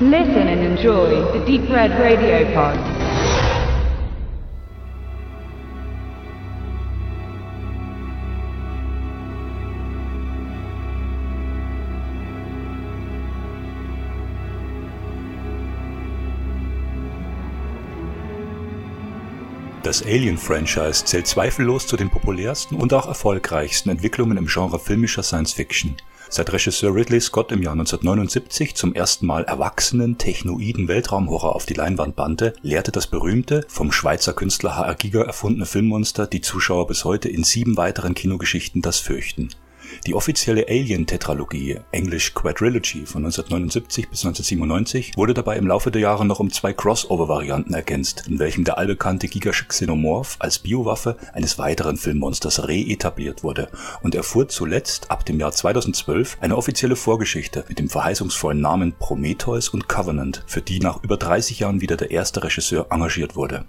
Listen and enjoy the Deep Red Radio Pod. Das Alien-Franchise zählt zweifellos zu den populärsten und auch erfolgreichsten Entwicklungen im Genre filmischer Science-Fiction. Seit Regisseur Ridley Scott im Jahr 1979 zum ersten Mal erwachsenen, technoiden Weltraumhorror auf die Leinwand bannte, lehrte das berühmte, vom Schweizer Künstler H.R. Giger erfundene Filmmonster die Zuschauer bis heute in sieben weiteren Kinogeschichten das Fürchten. Die offizielle Alien-Tetralogie (englisch Quadrilogy) von 1979 bis 1997 wurde dabei im Laufe der Jahre noch um zwei Crossover-Varianten ergänzt, in welchem der allbekannte Gigasche Xenomorph als Biowaffe eines weiteren Filmmonsters reetabliert wurde und erfuhr zuletzt ab dem Jahr 2012 eine offizielle Vorgeschichte mit dem verheißungsvollen Namen Prometheus und Covenant, für die nach über 30 Jahren wieder der erste Regisseur engagiert wurde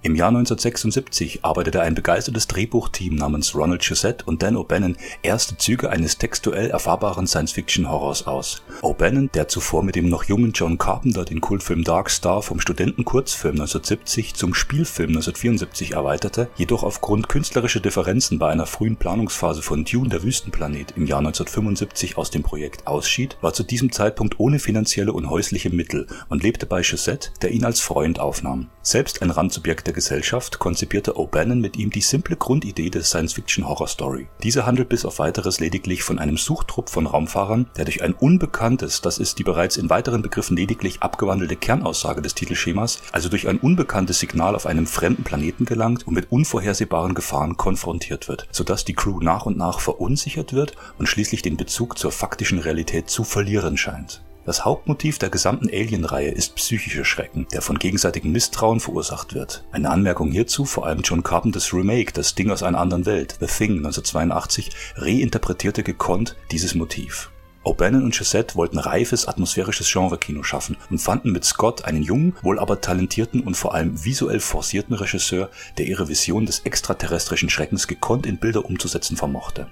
im Jahr 1976 arbeitete ein begeistertes Drehbuchteam namens Ronald Shusett und Dan O'Bannon erste Züge eines textuell erfahrbaren Science-Fiction-Horrors aus. O'Bannon, der zuvor mit dem noch jungen John Carpenter den Kultfilm Dark Star vom Studentenkurzfilm 1970 zum Spielfilm 1974 erweiterte, jedoch aufgrund künstlerischer Differenzen bei einer frühen Planungsphase von Dune der Wüstenplanet im Jahr 1975 aus dem Projekt ausschied, war zu diesem Zeitpunkt ohne finanzielle und häusliche Mittel und lebte bei Shusett, der ihn als Freund aufnahm. Selbst ein Randsubjekt der Gesellschaft konzipierte O'Bannon mit ihm die simple Grundidee der Science-Fiction-Horror-Story. Diese handelt bis auf weiteres lediglich von einem Suchtrupp von Raumfahrern, der durch ein unbekanntes, das ist die bereits in weiteren Begriffen lediglich abgewandelte Kernaussage des Titelschemas, also durch ein unbekanntes Signal auf einem fremden Planeten gelangt und mit unvorhersehbaren Gefahren konfrontiert wird, sodass die Crew nach und nach verunsichert wird und schließlich den Bezug zur faktischen Realität zu verlieren scheint das Hauptmotiv der gesamten Alien-Reihe ist psychischer Schrecken, der von gegenseitigem Misstrauen verursacht wird. Eine Anmerkung hierzu, vor allem John Carpenters Remake Das Ding aus einer anderen Welt, The Thing 1982, reinterpretierte gekonnt dieses Motiv. O'Bannon und Chazette wollten reifes, atmosphärisches Genre-Kino schaffen und fanden mit Scott einen jungen, wohl aber talentierten und vor allem visuell forcierten Regisseur, der ihre Vision des extraterrestrischen Schreckens gekonnt in Bilder umzusetzen vermochte.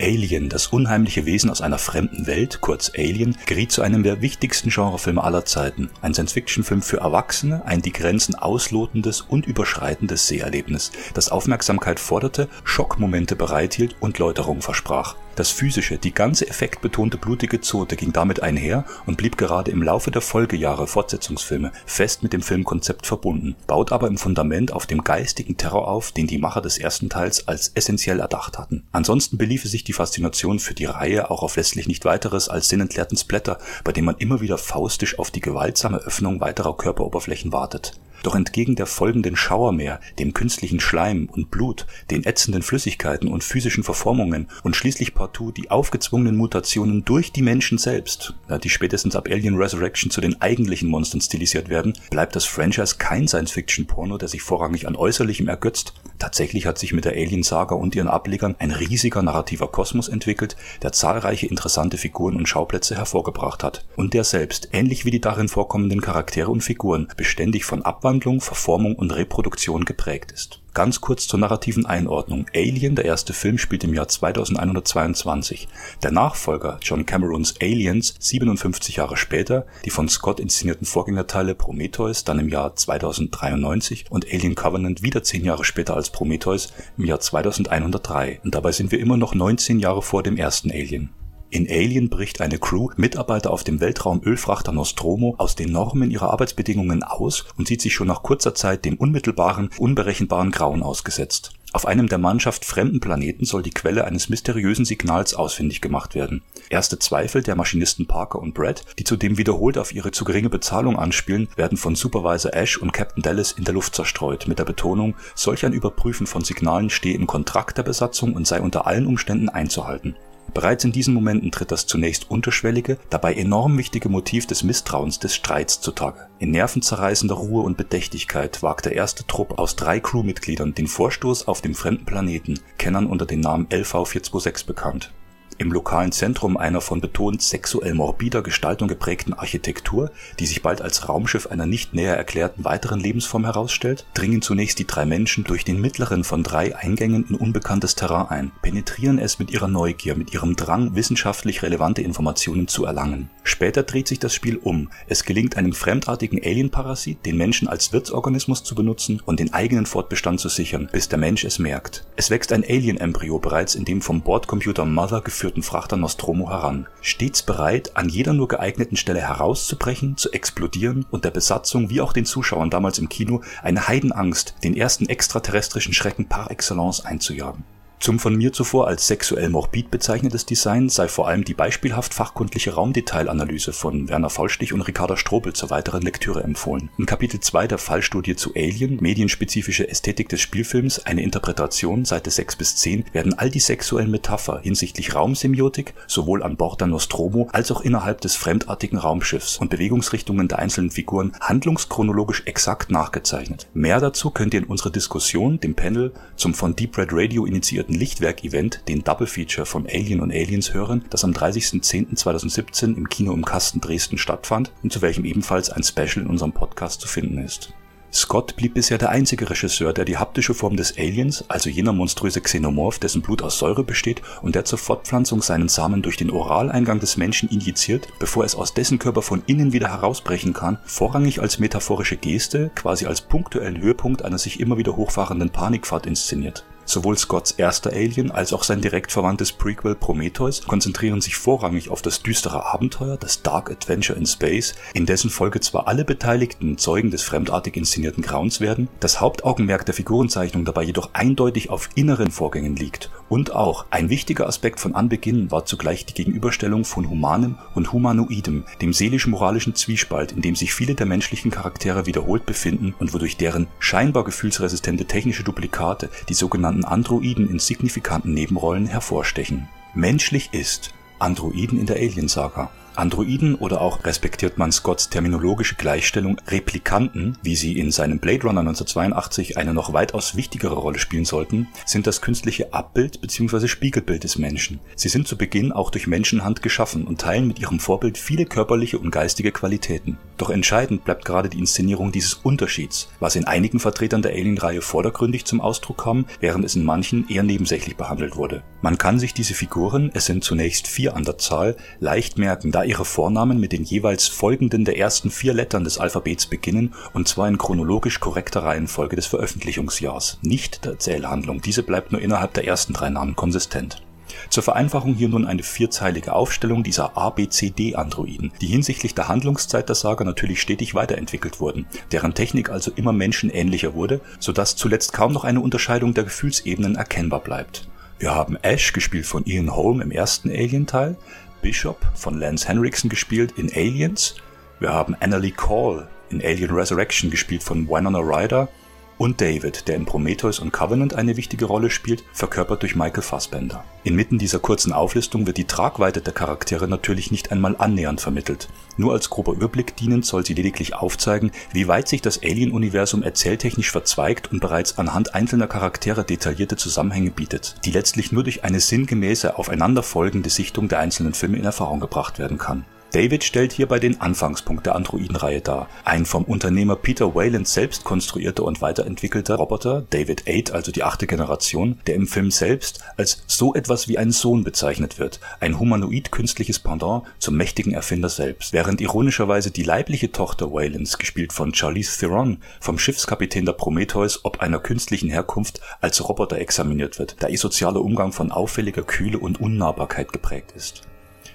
Alien, das unheimliche Wesen aus einer fremden Welt, kurz Alien, geriet zu einem der wichtigsten Genrefilme aller Zeiten. Ein Science-Fiction-Film für Erwachsene, ein die Grenzen auslotendes und überschreitendes Seherlebnis, das Aufmerksamkeit forderte, Schockmomente bereithielt und Läuterung versprach. Das physische, die ganze effektbetonte blutige Zote ging damit einher und blieb gerade im Laufe der Folgejahre Fortsetzungsfilme fest mit dem Filmkonzept verbunden, baut aber im Fundament auf dem geistigen Terror auf, den die Macher des ersten Teils als essentiell erdacht hatten. Ansonsten beliefe sich die Faszination für die Reihe auch auf letztlich nicht weiteres als sinnentleerten Splatter, bei dem man immer wieder faustisch auf die gewaltsame Öffnung weiterer Körperoberflächen wartet. Doch entgegen der folgenden Schauermeer, dem künstlichen Schleim und Blut, den ätzenden Flüssigkeiten und physischen Verformungen und schließlich partout die aufgezwungenen Mutationen durch die Menschen selbst, die spätestens ab Alien Resurrection zu den eigentlichen Monstern stilisiert werden, bleibt das Franchise kein Science-Fiction-Porno, der sich vorrangig an Äußerlichem ergötzt. Tatsächlich hat sich mit der Alien-Saga und ihren Ablegern ein riesiger narrativer Kosmos entwickelt, der zahlreiche interessante Figuren und Schauplätze hervorgebracht hat und der selbst, ähnlich wie die darin vorkommenden Charaktere und Figuren, beständig von Abwandlungen Abwandlung, Verformung und Reproduktion geprägt ist. Ganz kurz zur narrativen Einordnung. Alien, der erste Film, spielt im Jahr 2122. Der Nachfolger John Camerons Aliens 57 Jahre später, die von Scott inszenierten Vorgängerteile Prometheus dann im Jahr 2093 und Alien Covenant wieder zehn Jahre später als Prometheus im Jahr 2103. Und dabei sind wir immer noch 19 Jahre vor dem ersten Alien. In Alien bricht eine Crew Mitarbeiter auf dem Weltraumölfrachter Nostromo aus den Normen ihrer Arbeitsbedingungen aus und sieht sich schon nach kurzer Zeit dem unmittelbaren, unberechenbaren Grauen ausgesetzt. Auf einem der Mannschaft fremden Planeten soll die Quelle eines mysteriösen Signals ausfindig gemacht werden. Erste Zweifel der Maschinisten Parker und Brad, die zudem wiederholt auf ihre zu geringe Bezahlung anspielen, werden von Supervisor Ash und Captain Dallas in der Luft zerstreut, mit der Betonung, solch ein Überprüfen von Signalen stehe im Kontrakt der Besatzung und sei unter allen Umständen einzuhalten. Bereits in diesen Momenten tritt das zunächst unterschwellige, dabei enorm wichtige Motiv des Misstrauens, des Streits zutage. In nervenzerreißender Ruhe und Bedächtigkeit wagt der erste Trupp aus drei Crewmitgliedern den Vorstoß auf dem fremden Planeten, Kennern unter dem Namen LV-426 bekannt. Im lokalen Zentrum einer von betont sexuell morbider Gestaltung geprägten Architektur, die sich bald als Raumschiff einer nicht näher erklärten weiteren Lebensform herausstellt, dringen zunächst die drei Menschen durch den mittleren von drei Eingängen in unbekanntes Terrain ein, penetrieren es mit ihrer Neugier, mit ihrem Drang, wissenschaftlich relevante Informationen zu erlangen. Später dreht sich das Spiel um. Es gelingt einem fremdartigen Alien-Parasit, den Menschen als Wirtsorganismus zu benutzen und den eigenen Fortbestand zu sichern, bis der Mensch es merkt. Es wächst ein Alien-Embryo bereits in dem vom Bordcomputer Mother geführten Frachter Nostromo heran, stets bereit, an jeder nur geeigneten Stelle herauszubrechen, zu explodieren und der Besatzung wie auch den Zuschauern damals im Kino eine Heidenangst, den ersten extraterrestrischen Schrecken par excellence einzujagen. Zum von mir zuvor als sexuell morbid bezeichnetes Design sei vor allem die beispielhaft fachkundliche Raumdetailanalyse von Werner Vollstich und Ricarda Strobel zur weiteren Lektüre empfohlen. In Kapitel 2 der Fallstudie zu Alien, medienspezifische Ästhetik des Spielfilms, eine Interpretation, Seite 6 bis 10, werden all die sexuellen Metapher hinsichtlich Raumsemiotik sowohl an Bord der Nostromo als auch innerhalb des fremdartigen Raumschiffs und Bewegungsrichtungen der einzelnen Figuren handlungschronologisch exakt nachgezeichnet. Mehr dazu könnt ihr in unserer Diskussion, dem Panel, zum von Deep Red Radio initiierten vierten Lichtwerk-Event, den Double Feature von Alien und Aliens hören, das am 30.10.2017 im Kino im Kasten Dresden stattfand und zu welchem ebenfalls ein Special in unserem Podcast zu finden ist. Scott blieb bisher der einzige Regisseur, der die haptische Form des Aliens, also jener monströse Xenomorph, dessen Blut aus Säure besteht und der zur Fortpflanzung seinen Samen durch den Oraleingang des Menschen injiziert, bevor es aus dessen Körper von innen wieder herausbrechen kann, vorrangig als metaphorische Geste, quasi als punktuellen Höhepunkt einer sich immer wieder hochfahrenden Panikfahrt inszeniert. Sowohl Scotts erster Alien als auch sein direkt verwandtes Prequel Prometheus konzentrieren sich vorrangig auf das düstere Abenteuer, das Dark Adventure in Space, in dessen Folge zwar alle Beteiligten Zeugen des fremdartig inszenierten Grauens werden, das Hauptaugenmerk der Figurenzeichnung dabei jedoch eindeutig auf inneren Vorgängen liegt. Und auch ein wichtiger Aspekt von Anbeginn war zugleich die Gegenüberstellung von Humanem und Humanoidem, dem seelisch-moralischen Zwiespalt, in dem sich viele der menschlichen Charaktere wiederholt befinden und wodurch deren scheinbar gefühlsresistente technische Duplikate, die sogenannten sogenannten Androiden in signifikanten Nebenrollen hervorstechen. Menschlich ist Androiden in der Aliensaga Androiden oder auch respektiert man Scotts terminologische Gleichstellung Replikanten, wie sie in seinem Blade Runner 1982 eine noch weitaus wichtigere Rolle spielen sollten, sind das künstliche Abbild bzw. Spiegelbild des Menschen. Sie sind zu Beginn auch durch Menschenhand geschaffen und teilen mit ihrem Vorbild viele körperliche und geistige Qualitäten. Doch entscheidend bleibt gerade die Inszenierung dieses Unterschieds, was in einigen Vertretern der Alien-Reihe vordergründig zum Ausdruck kam, während es in manchen eher nebensächlich behandelt wurde. Man kann sich diese Figuren, es sind zunächst vier an der Zahl, leicht merken, da ihre Vornamen mit den jeweils folgenden der ersten vier Lettern des Alphabets beginnen, und zwar in chronologisch korrekter Reihenfolge des Veröffentlichungsjahrs, nicht der Erzählhandlung. Diese bleibt nur innerhalb der ersten drei Namen konsistent. Zur Vereinfachung hier nun eine vierzeilige Aufstellung dieser ABCD-Androiden, die hinsichtlich der Handlungszeit der Saga natürlich stetig weiterentwickelt wurden, deren Technik also immer menschenähnlicher wurde, sodass zuletzt kaum noch eine Unterscheidung der Gefühlsebenen erkennbar bleibt. Wir haben Ash, gespielt von Ian Holm im ersten Alien-Teil, Bishop von Lance Henriksen gespielt in Aliens. Wir haben Annalie Call in Alien Resurrection gespielt von Winona Ryder und David, der in Prometheus und Covenant eine wichtige Rolle spielt, verkörpert durch Michael Fassbender. Inmitten dieser kurzen Auflistung wird die Tragweite der Charaktere natürlich nicht einmal annähernd vermittelt. Nur als grober Überblick dienend soll sie lediglich aufzeigen, wie weit sich das Alien-Universum erzähltechnisch verzweigt und bereits anhand einzelner Charaktere detaillierte Zusammenhänge bietet, die letztlich nur durch eine sinngemäße aufeinanderfolgende Sichtung der einzelnen Filme in Erfahrung gebracht werden kann. David stellt hierbei den Anfangspunkt der Androidenreihe dar. Ein vom Unternehmer Peter Wayland selbst konstruierter und weiterentwickelter Roboter, David 8, also die achte Generation, der im Film selbst als so etwas wie ein Sohn bezeichnet wird, ein humanoid-künstliches Pendant zum mächtigen Erfinder selbst, während ironischerweise die leibliche Tochter Waylands, gespielt von Charlize Theron, vom Schiffskapitän der Prometheus ob einer künstlichen Herkunft als Roboter examiniert wird, da ihr sozialer Umgang von auffälliger Kühle und Unnahbarkeit geprägt ist.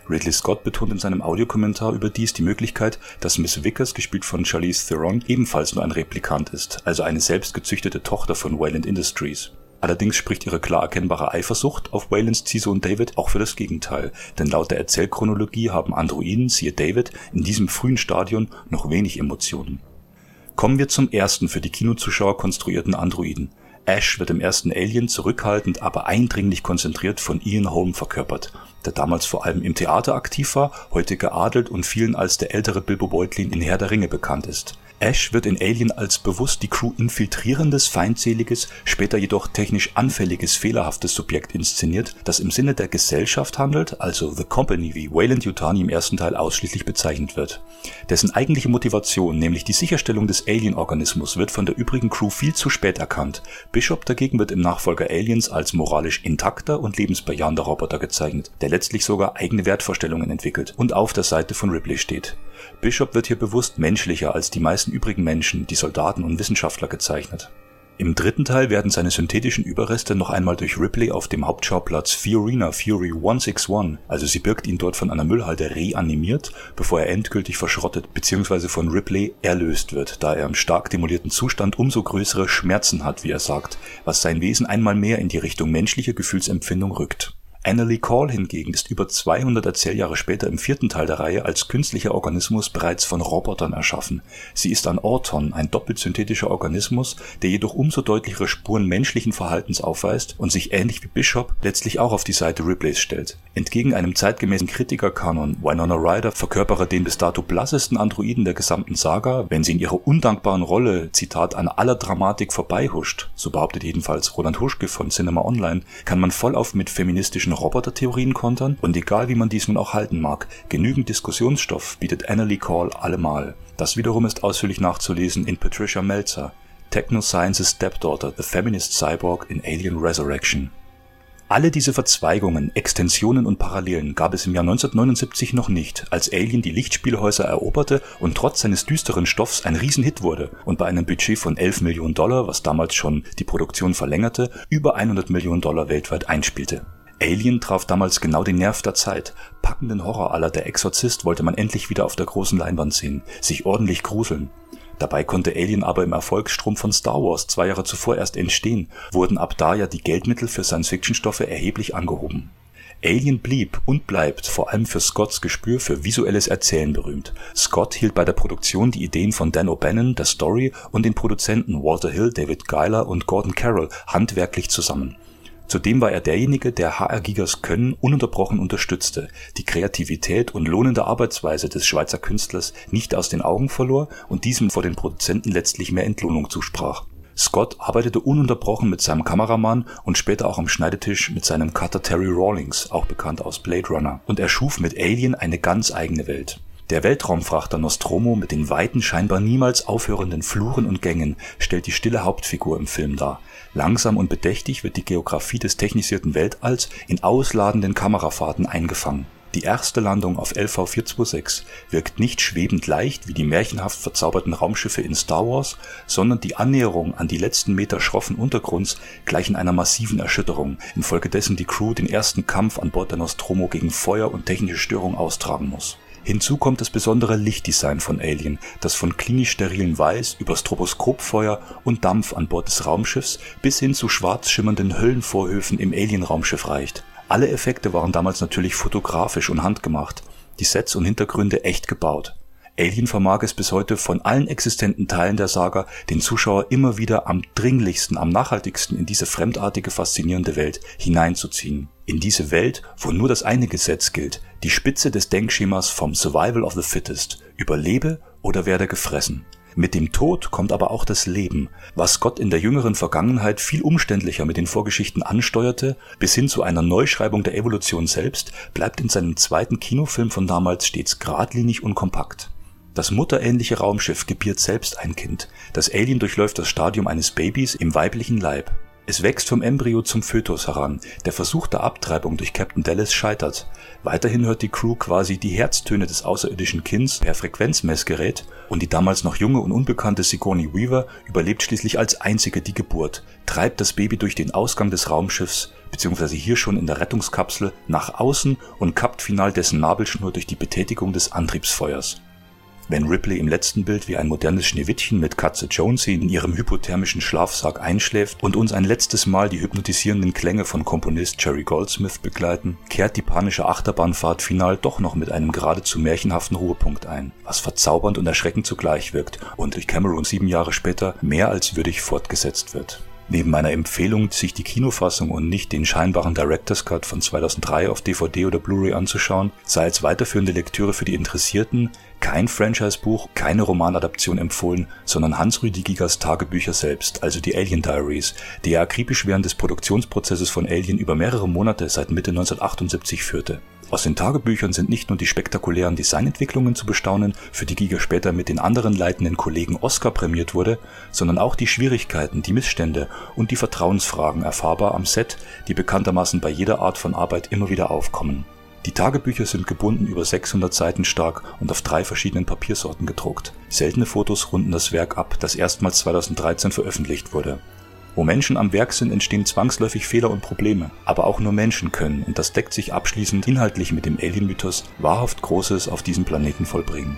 Ridley Scott betont in seinem Audiokommentar überdies die Möglichkeit, dass Miss Vickers, gespielt von Charlize Theron, ebenfalls nur ein Replikant ist, also eine selbstgezüchtete Tochter von Wayland Industries. Allerdings spricht ihre klar erkennbare Eifersucht auf Waylands Ziehsohn David auch für das Gegenteil, denn laut der Erzählchronologie haben Androiden, siehe David, in diesem frühen Stadion noch wenig Emotionen. Kommen wir zum ersten für die Kinozuschauer konstruierten Androiden, Ash wird im ersten Alien zurückhaltend, aber eindringlich konzentriert von Ian Holm verkörpert, der damals vor allem im Theater aktiv war, heute geadelt und vielen als der ältere Bilbo Beutlin in Herr der Ringe bekannt ist. Ash wird in Alien als bewusst die Crew infiltrierendes, feindseliges, später jedoch technisch anfälliges, fehlerhaftes Subjekt inszeniert, das im Sinne der Gesellschaft handelt, also The Company, wie Wayland Yutani im ersten Teil ausschließlich bezeichnet wird. Dessen eigentliche Motivation, nämlich die Sicherstellung des Alien-Organismus, wird von der übrigen Crew viel zu spät erkannt. Bishop dagegen wird im Nachfolger Aliens als moralisch intakter und lebensbejahender Roboter gezeichnet, der letztlich sogar eigene Wertvorstellungen entwickelt und auf der Seite von Ripley steht. Bishop wird hier bewusst menschlicher als die meisten übrigen Menschen, die Soldaten und Wissenschaftler gezeichnet. Im dritten Teil werden seine synthetischen Überreste noch einmal durch Ripley auf dem Hauptschauplatz Fiorina Fury 161, also sie birgt ihn dort von einer Müllhalde reanimiert, bevor er endgültig verschrottet bzw. von Ripley erlöst wird, da er im stark demolierten Zustand umso größere Schmerzen hat, wie er sagt, was sein Wesen einmal mehr in die Richtung menschliche Gefühlsempfindung rückt. Annalee Call hingegen ist über 200 Erzähljahre später im vierten Teil der Reihe als künstlicher Organismus bereits von Robotern erschaffen. Sie ist ein Orton, ein doppelt synthetischer Organismus, der jedoch umso deutlichere Spuren menschlichen Verhaltens aufweist und sich ähnlich wie Bishop letztlich auch auf die Seite Ripleys stellt. Entgegen einem zeitgemäßen Kritikerkanon, Winona Ryder verkörpere den bis dato blassesten Androiden der gesamten Saga, wenn sie in ihrer undankbaren Rolle, Zitat, an aller Dramatik vorbeihuscht, so behauptet jedenfalls Roland Huschke von Cinema Online, kann man vollauf mit feministischen Robotertheorien kontern und egal wie man dies nun auch halten mag, genügend Diskussionsstoff bietet Annalee Call allemal. Das wiederum ist ausführlich nachzulesen in Patricia Meltzer, Techno Science's Stepdaughter, The Feminist Cyborg in Alien Resurrection. Alle diese Verzweigungen, Extensionen und Parallelen gab es im Jahr 1979 noch nicht, als Alien die Lichtspielhäuser eroberte und trotz seines düsteren Stoffs ein Riesenhit wurde und bei einem Budget von 11 Millionen Dollar, was damals schon die Produktion verlängerte, über 100 Millionen Dollar weltweit einspielte. Alien traf damals genau den Nerv der Zeit. Packenden Horror aller Der Exorzist wollte man endlich wieder auf der großen Leinwand sehen, sich ordentlich gruseln. Dabei konnte Alien aber im Erfolgsstrom von Star Wars zwei Jahre zuvor erst entstehen, wurden ab da ja die Geldmittel für Science-Fiction-Stoffe erheblich angehoben. Alien blieb und bleibt vor allem für Scotts Gespür für visuelles Erzählen berühmt. Scott hielt bei der Produktion die Ideen von Dan O'Bannon, der Story und den Produzenten Walter Hill, David Geiler und Gordon Carroll handwerklich zusammen. Zudem war er derjenige, der HR Gigas Können ununterbrochen unterstützte, die Kreativität und lohnende Arbeitsweise des Schweizer Künstlers nicht aus den Augen verlor und diesem vor den Produzenten letztlich mehr Entlohnung zusprach. Scott arbeitete ununterbrochen mit seinem Kameramann und später auch am Schneidetisch mit seinem Cutter Terry Rawlings, auch bekannt aus Blade Runner, und er schuf mit Alien eine ganz eigene Welt. Der Weltraumfrachter Nostromo mit den weiten, scheinbar niemals aufhörenden Fluren und Gängen stellt die stille Hauptfigur im Film dar. Langsam und bedächtig wird die Geografie des technisierten Weltalls in ausladenden Kamerafahrten eingefangen. Die erste Landung auf LV-426 wirkt nicht schwebend leicht wie die märchenhaft verzauberten Raumschiffe in Star Wars, sondern die Annäherung an die letzten Meter schroffen Untergrunds gleichen einer massiven Erschütterung, infolgedessen die Crew den ersten Kampf an Bord der Nostromo gegen Feuer und technische Störung austragen muss Hinzu kommt das besondere Lichtdesign von Alien, das von klinisch sterilen Weiß über Stroboskopfeuer und Dampf an Bord des Raumschiffs bis hin zu schwarz schimmernden Höllenvorhöfen im Alien-Raumschiff reicht. Alle Effekte waren damals natürlich fotografisch und handgemacht, die Sets und Hintergründe echt gebaut. Alien vermag es bis heute von allen existenten Teilen der Saga, den Zuschauer immer wieder am dringlichsten, am nachhaltigsten in diese fremdartige, faszinierende Welt hineinzuziehen. In diese Welt, wo nur das eine Gesetz gilt, die Spitze des Denkschemas vom Survival of the Fittest, überlebe oder werde gefressen. Mit dem Tod kommt aber auch das Leben, was Gott in der jüngeren Vergangenheit viel umständlicher mit den Vorgeschichten ansteuerte, bis hin zu einer Neuschreibung der Evolution selbst, bleibt in seinem zweiten Kinofilm von damals stets geradlinig und kompakt. Das mutterähnliche Raumschiff gebiert selbst ein Kind. Das Alien durchläuft das Stadium eines Babys im weiblichen Leib. Es wächst vom Embryo zum Fötus heran. Der Versuch der Abtreibung durch Captain Dallas scheitert. Weiterhin hört die Crew quasi die Herztöne des außerirdischen Kinds per Frequenzmessgerät und die damals noch junge und unbekannte Sigourney Weaver überlebt schließlich als einzige die Geburt, treibt das Baby durch den Ausgang des Raumschiffs beziehungsweise hier schon in der Rettungskapsel nach außen und kappt final dessen Nabelschnur durch die Betätigung des Antriebsfeuers. Wenn Ripley im letzten Bild wie ein modernes Schneewittchen mit Katze Jonesy in ihrem hypothermischen Schlafsack einschläft und uns ein letztes Mal die hypnotisierenden Klänge von Komponist Jerry Goldsmith begleiten, kehrt die panische Achterbahnfahrt final doch noch mit einem geradezu märchenhaften Ruhepunkt ein, was verzaubernd und erschreckend zugleich wirkt und durch Cameron sieben Jahre später mehr als würdig fortgesetzt wird. Neben meiner Empfehlung, sich die Kinofassung und nicht den scheinbaren Director's Cut von 2003 auf DVD oder Blu-ray anzuschauen, sei als weiterführende Lektüre für die Interessierten kein Franchise-Buch, keine Romanadaption empfohlen, sondern Hans-Rüdi Tagebücher selbst, also die Alien Diaries, die er akribisch während des Produktionsprozesses von Alien über mehrere Monate seit Mitte 1978 führte. Aus den Tagebüchern sind nicht nur die spektakulären Designentwicklungen zu bestaunen, für die Giga später mit den anderen leitenden Kollegen Oscar prämiert wurde, sondern auch die Schwierigkeiten, die Missstände und die Vertrauensfragen erfahrbar am Set, die bekanntermaßen bei jeder Art von Arbeit immer wieder aufkommen. Die Tagebücher sind gebunden über 600 Seiten stark und auf drei verschiedenen Papiersorten gedruckt. Seltene Fotos runden das Werk ab, das erstmals 2013 veröffentlicht wurde. Wo Menschen am Werk sind, entstehen zwangsläufig Fehler und Probleme. Aber auch nur Menschen können, und das deckt sich abschließend inhaltlich mit dem Alien-Mythos, wahrhaft Großes auf diesem Planeten vollbringen.